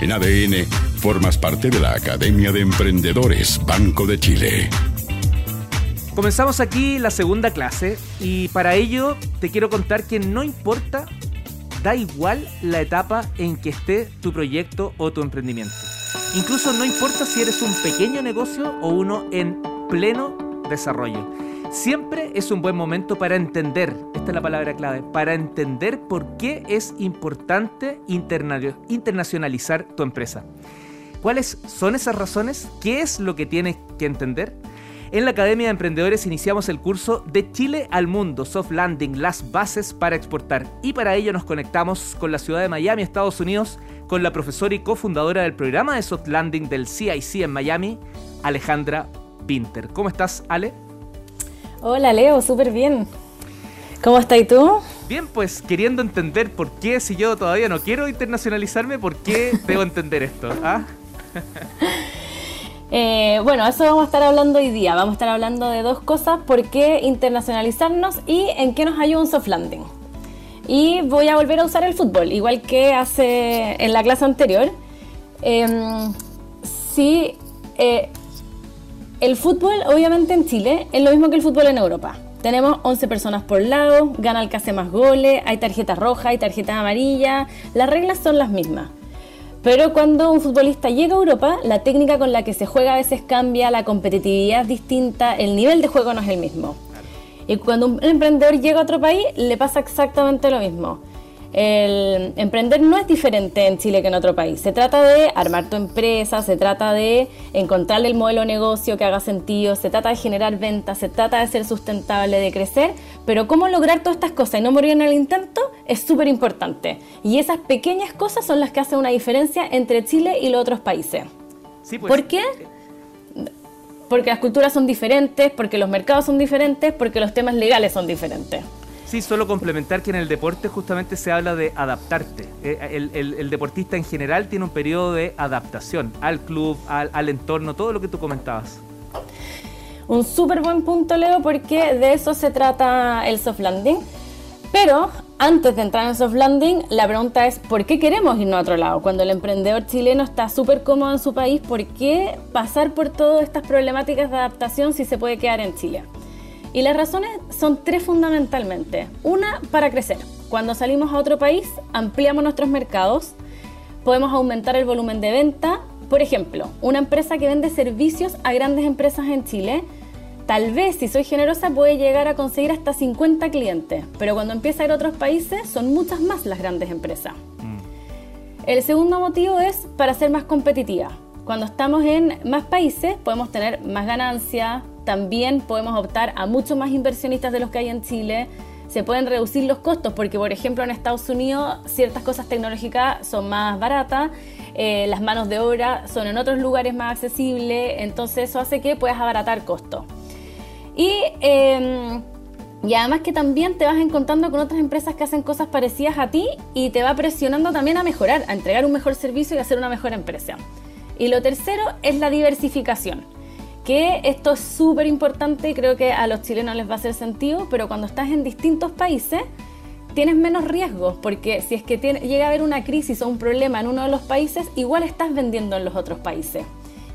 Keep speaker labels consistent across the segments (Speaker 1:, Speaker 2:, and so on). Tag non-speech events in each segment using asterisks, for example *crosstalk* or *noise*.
Speaker 1: En ADN, formas parte de la Academia de Emprendedores Banco de Chile.
Speaker 2: Comenzamos aquí la segunda clase y para ello te quiero contar que no importa, da igual la etapa en que esté tu proyecto o tu emprendimiento. Incluso no importa si eres un pequeño negocio o uno en pleno desarrollo. Siempre es un buen momento para entender, esta es la palabra clave, para entender por qué es importante internacionalizar tu empresa. ¿Cuáles son esas razones? ¿Qué es lo que tienes que entender? En la Academia de Emprendedores iniciamos el curso De Chile al Mundo, Soft Landing, las bases para exportar. Y para ello nos conectamos con la ciudad de Miami, Estados Unidos, con la profesora y cofundadora del programa de Soft Landing del CIC en Miami, Alejandra Pinter. ¿Cómo estás, Ale?
Speaker 3: Hola, Leo, súper bien. ¿Cómo estás tú?
Speaker 2: Bien, pues queriendo entender por qué, si yo todavía no quiero internacionalizarme, ¿por qué debo entender esto? ¿Ah? *laughs*
Speaker 3: Eh, bueno, eso vamos a estar hablando hoy día. Vamos a estar hablando de dos cosas, por qué internacionalizarnos y en qué nos ayuda un soft landing. Y voy a volver a usar el fútbol, igual que hace en la clase anterior. Em, sí, eh, el fútbol obviamente en Chile es lo mismo que el fútbol en Europa. Tenemos 11 personas por lado, gana el que hace más goles, hay tarjeta roja, hay tarjeta amarilla, las reglas son las mismas. Pero cuando un futbolista llega a Europa, la técnica con la que se juega a veces cambia, la competitividad es distinta, el nivel de juego no es el mismo. Y cuando un emprendedor llega a otro país, le pasa exactamente lo mismo. El emprender no es diferente en Chile que en otro país. Se trata de armar tu empresa, se trata de encontrar el modelo de negocio que haga sentido, se trata de generar ventas, se trata de ser sustentable, de crecer, pero cómo lograr todas estas cosas y no morir en el intento es súper importante. Y esas pequeñas cosas son las que hacen una diferencia entre Chile y los otros países. Pues. ¿Por qué? Porque las culturas son diferentes, porque los mercados son diferentes, porque los temas legales son diferentes.
Speaker 2: Sí, solo complementar que en el deporte justamente se habla de adaptarte. Eh, el, deportista en general tiene un periodo de adaptación al club, al, entorno, todo lo que tú comentabas.
Speaker 3: Un súper buen punto, Leo, porque de eso se trata el soft landing. Pero antes de entrar en soft landing, la pregunta es, ¿por qué queremos irnos a otro lado? Cuando el emprendedor chileno está súper cómodo en su país, ¿por qué pasar por todas estas problemáticas de adaptación si se puede quedar en Chile? Y las razones son tres fundamentalmente. Una, para crecer. Cuando salimos a otro país, ampliamos nuestros mercados, podemos aumentar el volumen de venta. Por ejemplo, una empresa que vende servicios a grandes empresas en Chile, tal vez si soy generosa puede llegar a conseguir hasta 50 clientes, pero cuando empieza a ir a otros países son muchas más las grandes empresas. Mm. El segundo motivo es para ser más competitiva. Cuando estamos en más países podemos tener más ganancias, también podemos optar a muchos más inversionistas de los que hay en Chile. Se pueden reducir los costos porque, por ejemplo, en Estados Unidos ciertas cosas tecnológicas son más baratas, eh, las manos de obra son en otros lugares más accesibles, entonces eso hace que puedas abaratar costos. Y, em, y además que también te vas encontrando con otras empresas que hacen cosas parecidas a ti y te va presionando también a mejorar, a entregar un mejor servicio y a hacer una mejor empresa. Y lo tercero es la diversificación que esto es súper importante y creo que a los chilenos les va a hacer sentido, pero cuando estás en distintos países tienes menos riesgos, porque si es que llega a haber una crisis o un problema en uno de los países, igual estás vendiendo en los otros países.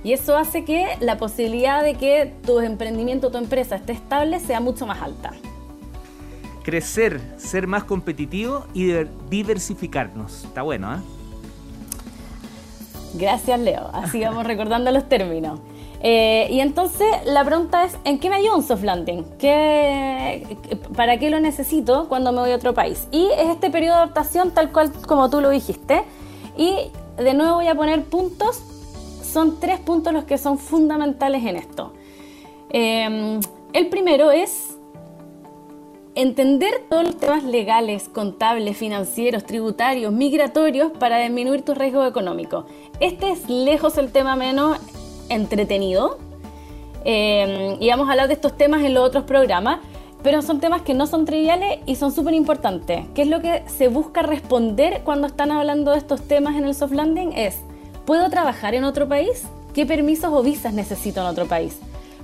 Speaker 3: Y eso hace que la posibilidad de que tu emprendimiento, tu empresa esté estable sea mucho más alta.
Speaker 2: Crecer, ser más competitivo y diversificarnos. Está bueno, ¿eh?
Speaker 3: Gracias, Leo. Así vamos *laughs* recordando los términos. Eh, y entonces la pregunta es, ¿en qué me ayuda un soft landing? ¿Para qué lo necesito cuando me voy a otro país? Y es este periodo de adaptación tal cual como tú lo dijiste. Y de nuevo voy a poner puntos. Son tres puntos los que son fundamentales en esto. Em, el primero es entender todos los temas legales, contables, financieros, tributarios, migratorios para disminuir tu riesgo económico. Este es lejos el tema menos entretenido. Eh, y vamos a hablar de estos temas en los otros programas, pero son temas que no son triviales y son súper importantes. ¿Qué es lo que se busca responder cuando están hablando de estos temas en el soft landing? Es, ¿puedo trabajar en otro país? ¿Qué permisos o visas necesito en otro país?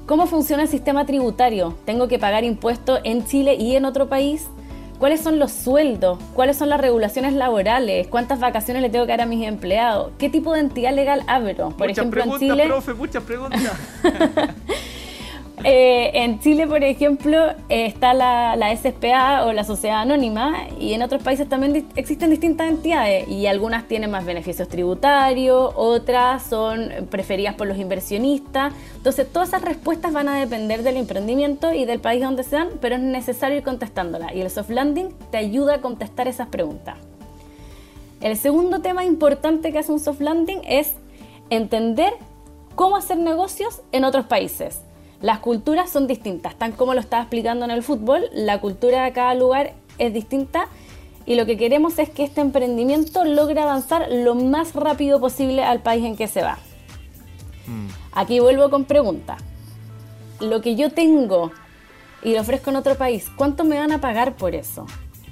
Speaker 3: ¿Cómo funciona el sistema tributario? ¿Tengo que pagar impuestos en Chile y en otro país? Cuáles son los sueldos, cuáles son las regulaciones laborales, cuántas vacaciones le tengo que dar a mis empleados, qué tipo de entidad legal abro.
Speaker 2: Por ejemplo, en Chile. Profe, muchas preguntas. *laughs*
Speaker 3: Eh, en Chile, por ejemplo, está la, SPA o la Sociedad Anónima y en otros países también existen distintas entidades y algunas tienen más beneficios tributarios, otras son preferidas por los inversionistas. Entonces, todas esas respuestas van a depender del emprendimiento y del país donde sean, pero es necesario ir contestándolas y el soft landing te ayuda a contestar esas preguntas. El segundo tema importante que hace un soft landing es entender cómo hacer negocios en otros países. Las culturas son distintas, tan como lo estaba explicando en el fútbol, la cultura de cada lugar es distinta y lo que queremos es que este emprendimiento logre avanzar lo más rápido posible al país en que se va. Mm. Aquí vuelvo con pregunta. Lo que yo tengo y lo ofrezco en otro país, ¿cuánto me van a pagar por eso?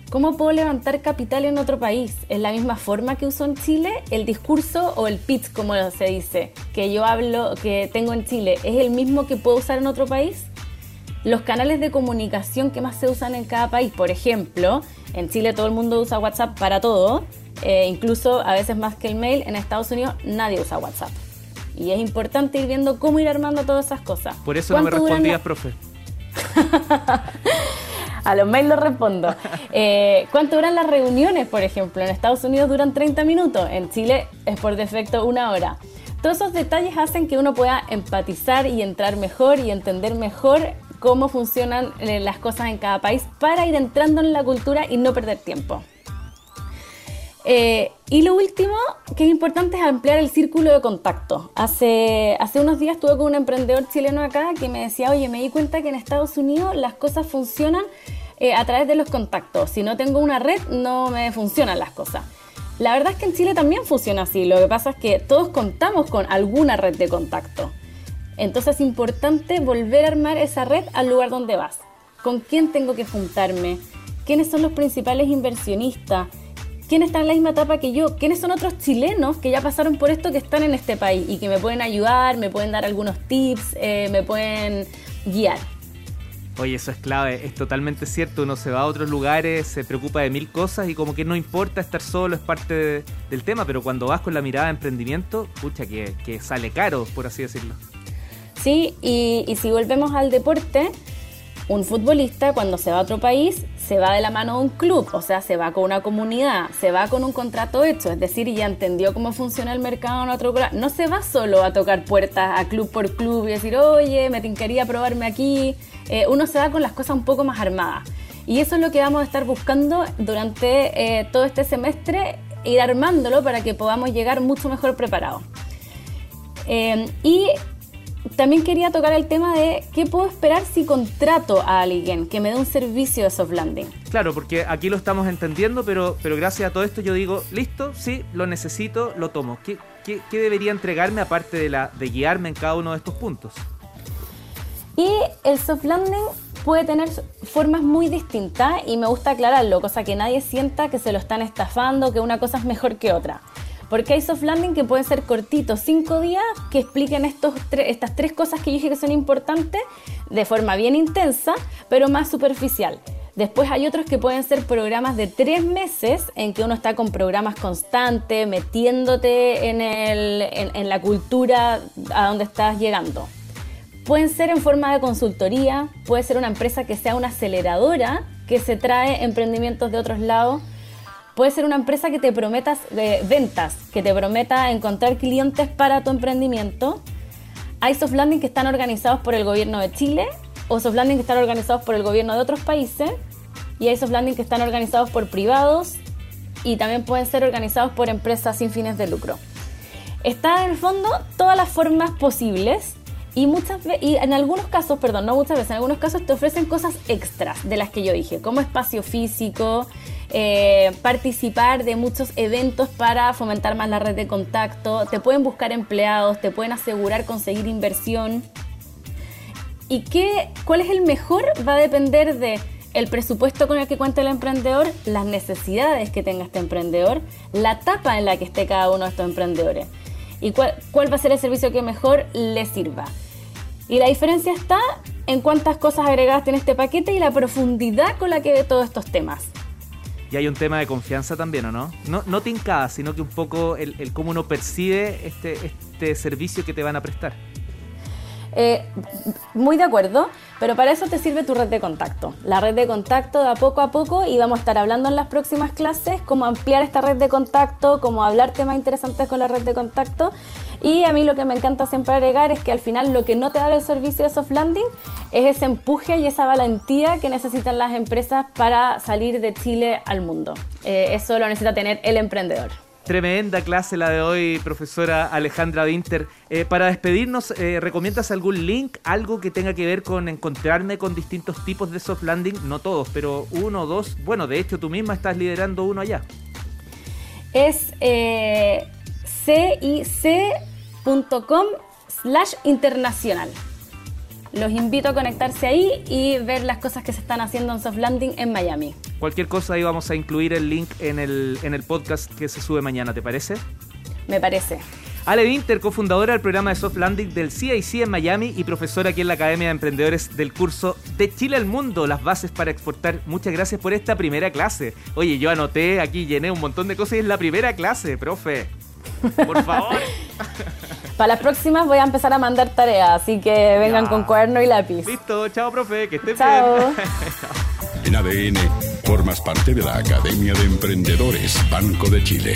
Speaker 3: ¿Cómo puedo levantar capital en otro país? ¿Es la misma forma que uso en Chile? ¿El discurso o el pitch, como se dice, que yo hablo, que tengo en Chile, es el mismo que puedo usar en otro país? Los canales de comunicación que más se usan en cada país, por ejemplo, en Chile todo el mundo usa WhatsApp para todo, eh, incluso a veces más que el mail, en Estados Unidos nadie usa WhatsApp. Y es importante ir viendo cómo ir armando todas esas cosas.
Speaker 2: Por eso no me respondías, profe. *laughs*
Speaker 3: A los mails los respondo. *laughs* Eh, ¿Cuánto duran las reuniones, por ejemplo? En Estados Unidos duran 30 minutos, en Chile es por defecto una hora. Todos esos detalles hacen que uno pueda empatizar y entrar mejor y entender mejor cómo funcionan eh, las cosas en cada país para ir entrando en la cultura y no perder tiempo. Eh, y lo último que es importante es ampliar el círculo de contacto. Hace, hace unos días estuve con un emprendedor chileno acá que me decía, oye, me di cuenta que en Estados Unidos las cosas funcionan eh, a través de los contactos. Si no tengo una red, no me funcionan las cosas. La verdad es que en Chile también funciona así. Lo que pasa es que todos contamos con alguna red de contacto. Entonces es importante volver a armar esa red al lugar donde vas. ¿Con quién tengo que juntarme? ¿Quiénes son los principales inversionistas? quién está en la misma etapa que yo, quiénes son otros chilenos que ya pasaron por esto que están en este país y que me pueden ayudar, me pueden dar algunos tips, eh, me pueden guiar.
Speaker 2: Oye, eso es clave, es totalmente cierto. Uno se va a otros lugares, se preocupa de mil cosas y como que no importa estar solo, es parte del tema, pero cuando vas con la mirada de emprendimiento, pucha, que, sale caro, por así decirlo.
Speaker 3: Sí, y, y si volvemos al deporte, un futbolista cuando se va a otro país se va de la mano de un club, o sea, se va con una comunidad, se va con un contrato hecho, es decir, ya entendió cómo funciona el mercado en otro lugar. No se va solo a tocar puertas a club por club y decir, oye, me tincaría probarme aquí. Eh, uno se va con las cosas un poco más armadas. Y eso es lo que vamos a estar buscando durante eh, todo este semestre, ir armándolo para que podamos llegar mucho mejor preparados. Eh, y también quería tocar el tema de qué puedo esperar si contrato a alguien que me dé un servicio de soft landing.
Speaker 2: Claro, porque aquí lo estamos entendiendo, pero, pero gracias a todo esto yo digo, listo, sí, lo necesito, lo tomo. ¿Qué, qué, qué debería entregarme aparte de, la, de guiarme en cada uno de estos puntos?
Speaker 3: Y el soft landing puede tener formas muy distintas y me gusta aclararlo, cosa que nadie sienta que se lo están estafando, que una cosa es mejor que otra. Porque hay soft landing que pueden ser cortitos, cinco días, que expliquen estas tres cosas que yo dije que son importantes de forma bien intensa, pero más superficial. Después hay otros que pueden ser programas de tres meses en que uno está con programas constantes, metiéndote en, en la cultura a donde estás llegando. Pueden ser en forma de consultoría, puede ser una empresa que sea una aceleradora que se trae emprendimientos de otros lados Puede ser una empresa que te prometa ventas, que te prometa encontrar clientes para tu emprendimiento. Hay soft landing que están organizados por el gobierno de Chile o soft landing que están organizados por el gobierno de otros países y hay soft landing que están organizados por privados y también pueden ser organizados por empresas sin fines de lucro. Está en el fondo todas las formas posibles y muchas y en algunos casos, perdón, no muchas veces, en algunos casos te ofrecen cosas extras de las que yo dije, como espacio físico, eh, participar de muchos eventos para fomentar más la red de contacto, te pueden buscar empleados, te pueden asegurar conseguir inversión. ¿Y qué, cuál es el mejor? Va a depender de el presupuesto con el que cuenta el emprendedor, las necesidades que tenga este emprendedor, la etapa en la que esté cada uno de estos emprendedores y cuál, cuál va a ser el servicio que mejor le sirva. Y la diferencia está en cuántas cosas agregadas tiene este paquete y la profundidad con la que ve todos estos temas.
Speaker 2: Y hay un tema de confianza también, ¿o no? No, no te incada, sino que un poco el, el cómo uno percibe este, este servicio que te van a prestar.
Speaker 3: Eh, muy de acuerdo, pero para eso te sirve tu red de contacto. La red de contacto de a poco a poco y vamos a estar hablando en las próximas clases cómo ampliar esta red de contacto, cómo hablar temas interesantes con la red de contacto. Y a mí lo que me encanta siempre agregar es que al final lo que no te da el servicio de soft landing es ese empuje y esa valentía que necesitan las empresas para salir de Chile al mundo. Eh, eso lo necesita tener el emprendedor.
Speaker 2: Tremenda clase la de hoy, profesora Alejandra Winter. Eh, para despedirnos, eh, ¿recomiendas algún link, algo que tenga que ver con encontrarme con distintos tipos de soft landing? No todos, pero uno o dos. Bueno, de hecho tú misma estás liderando uno allá.
Speaker 3: Es eh, cic.com slash internacional. Los invito a conectarse ahí y ver las cosas que se están haciendo en Soft Landing en Miami.
Speaker 2: Cualquier cosa ahí vamos a incluir el link en el, en el podcast que se sube mañana, ¿te parece?
Speaker 3: Me parece.
Speaker 2: Ale Winter, cofundadora del programa de Soft Landing del CIC en Miami y profesora aquí en la Academia de Emprendedores del curso De Chile al Mundo, las bases para exportar. Muchas gracias por esta primera clase. Oye, yo anoté aquí, llené un montón de cosas y es la primera clase, profe. Por favor. *laughs*
Speaker 3: Para las próximas voy a empezar a mandar tareas, así que vengan con cuaderno y lápiz.
Speaker 2: Listo, chao, profe, que estén
Speaker 3: Chao. *laughs*
Speaker 1: En ADN, formas parte de la Academia de Emprendedores Banco de Chile.